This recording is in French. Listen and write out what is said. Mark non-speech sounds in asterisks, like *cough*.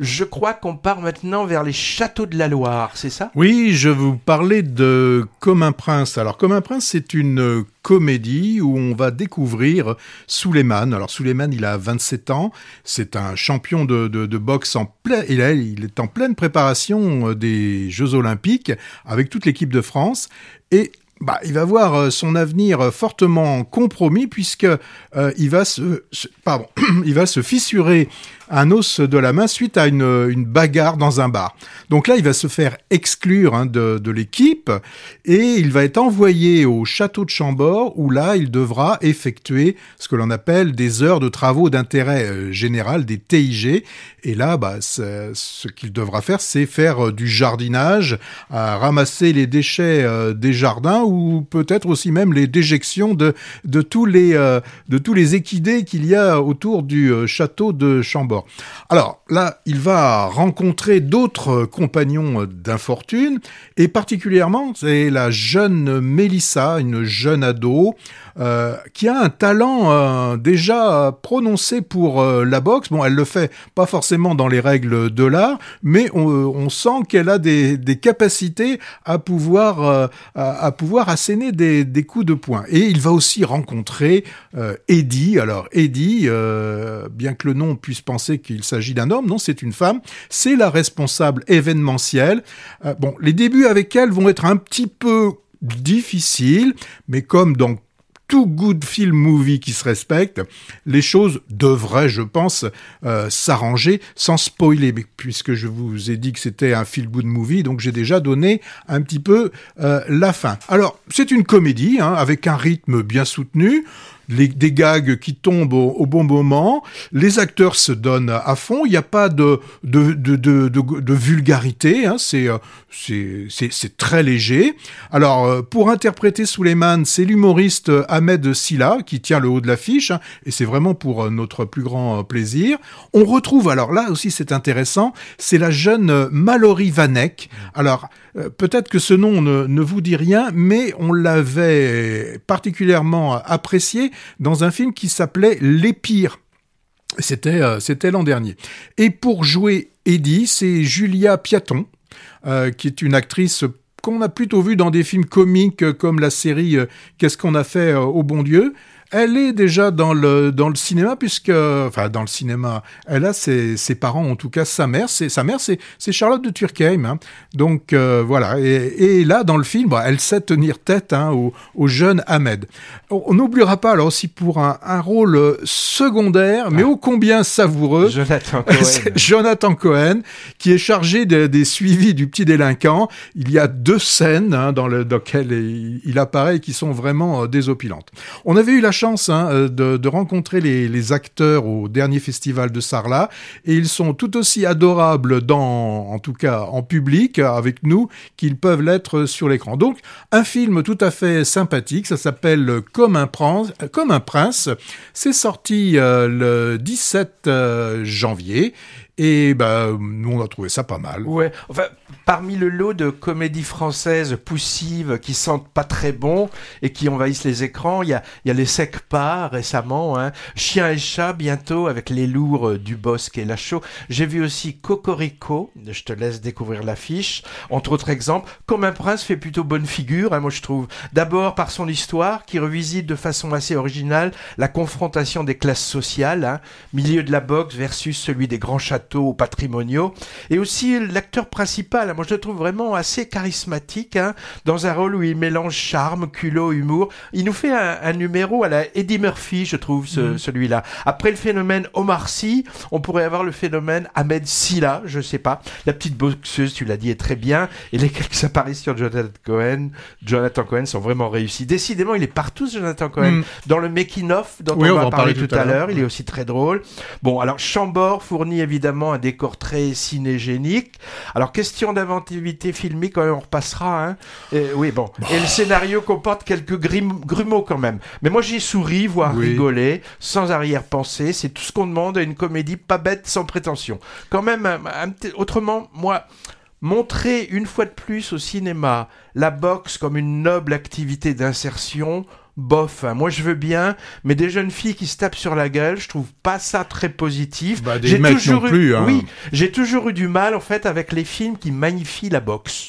je crois qu'on part maintenant vers les châteaux de la Loire, c'est ça? Oui, je vous parlais de Comme un prince. Alors, Comme un prince, c'est une comédie où on va découvrir Suleiman. Alors, Suleiman, il a 27 ans. C'est un champion de, de, boxe en plein, il, il est en pleine préparation des Jeux Olympiques avec toute l'équipe de France. Et bah, il va voir euh, son avenir euh, fortement compromis puisque euh, il va se, pardon, *clears throat* il va se fissurer un os de la main suite à une, bagarre dans un bar. Donc là, il va se faire exclure hein, de, l'équipe et il va être envoyé au château de Chambord où là, il devra effectuer ce que l'on appelle des heures de travaux d'intérêt général, des TIG. Et là, bah, ce qu'il devra faire, c'est faire du jardinage, ramasser les déchets des jardins ou peut-être aussi même les déjections de, de, tous, les, de tous les équidés qu'il y a autour du château de Chambord. Alors là, il va rencontrer d'autres compagnons d'infortune, et particulièrement, c'est la jeune Mélissa, une jeune ado, euh, qui a un talent euh, déjà prononcé pour euh, la boxe. Bon, elle le fait pas forcément dans les règles de l'art, mais on, sent qu'elle a des, capacités à pouvoir à, pouvoir asséner des, des, coups de poing. Et il va aussi rencontrer Eddie. Alors Eddie, bien que le nom puisse penser qu'il s'agit d'un homme, non, c'est une femme. C'est la responsable événementielle. bon, les débuts avec elle vont être un petit peu difficiles, mais comme dans tout good film movie qui se respecte, les choses devraient, je pense, euh, s'arranger sans spoiler, puisque je vous ai dit que c'était un feel good movie, donc j'ai déjà donné un petit peu euh, la fin. Alors, c'est une comédie, hein, avec un rythme bien soutenu, les, des gags qui tombent au, bon moment, les acteurs se donnent à fond, il n'y a pas de, de, de, de, de vulgarité, hein, euh, c'est, c'est, très léger. Alors, euh, pour interpréter Suleiman, c'est l'humoriste Ahmed Silla qui tient le haut de l'affiche, hein, et c'est vraiment pour euh, notre plus grand plaisir. On retrouve, alors là aussi c'est intéressant, c'est la jeune Mallory Vanek. Alors, peut-être que ce nom ne, vous dit rien, mais on l'avait particulièrement apprécié dans un film qui s'appelait Les Pires. C'était euh, l'an dernier. Et pour jouer Eddie, c'est Julia Piaton, euh, qui est une actrice qu'on a plutôt vue dans des films comiques comme la série euh, Qu'est-ce qu'on a fait au bon Dieu? Elle est déjà dans le dans le cinéma puisque enfin dans le cinéma, elle a ses, ses parents en tout cas sa mère, c'est sa mère c'est Charlotte de Turckheim. Hein. Donc euh, voilà et, et, là dans le film, bah, elle sait tenir tête hein, au, au, jeune Ahmed. On n'oubliera pas alors aussi pour un, un rôle secondaire mais ah. ô combien savoureux, Jonathan *laughs* Cohen. Jonathan Cohen qui est chargé des suivis du petit délinquant. Il y a deux scènes hein, dans, le, dans lesquelles il, il apparaît qui sont vraiment euh, désopilantes. On avait eu la hein, euh, de, rencontrer les, acteurs au dernier festival de Sarlat et ils sont tout aussi adorables dans, en tout cas en public avec nous qu'ils peuvent l'être sur l'écran. Donc un film tout à fait sympathique, ça s'appelle Comme un prince. Comme un prince. C'est sorti euh, le 17 euh, janvier et ben, nous, on a trouvé ça pas mal. Ouais. Enfin, parmi le lot de comédies françaises poussives qui sentent pas très bon et qui envahissent les écrans, il y a, y a Les Secs Pas récemment, hein. Chien et Chat bientôt avec Les Lourds du Bosque et Lachaud. J'ai vu aussi Cocorico, je te laisse découvrir l'affiche. Entre autres exemples, Comme un prince fait plutôt bonne figure, hein, moi je trouve. D'abord par son histoire qui revisite de façon assez originale la confrontation des classes sociales, hein. milieu de la boxe versus celui des grands châteaux patrimoniaux. Et aussi l'acteur principal, moi je le trouve vraiment assez charismatique, hein, dans un rôle où il mélange charme, culot, humour. Il nous fait un, numéro à la Eddie Murphy, je trouve, mm. celui-là. Après le phénomène Omar Sy, on pourrait avoir le phénomène Ahmed Silla, je sais pas. La petite boxeuse, tu l'as dit, est très bien. Et les quelques apparitions de Jonathan Cohen, Jonathan Cohen sont vraiment réussies. Décidément, il est partout, Jonathan Cohen. Mm. Dans le making-of dont on, va parler, tout, à l'heure, il est aussi très drôle. Bon, alors Chambord fournit évidemment un décor très cinégénique. Alors, question d'inventivité filmique, on repassera. Hein. Et, oui, bon. Et le scénario comporte quelques grumeaux quand même. Mais moi, j'ai souri, voire rigolé, sans arrière-pensée. C'est tout ce qu'on demande à une comédie pas bête, sans prétention. Quand même, autrement, moi, montrer une fois de plus au cinéma la boxe comme une noble activité d'insertion, bof. hein. Moi, je veux bien, mais des jeunes filles qui se tapent sur la gueule, je trouve pas ça très positif. Bah, des J'ai mecs toujours non eu- plus, hein. Oui, j'ai toujours eu du mal en fait avec les films qui magnifient la boxe.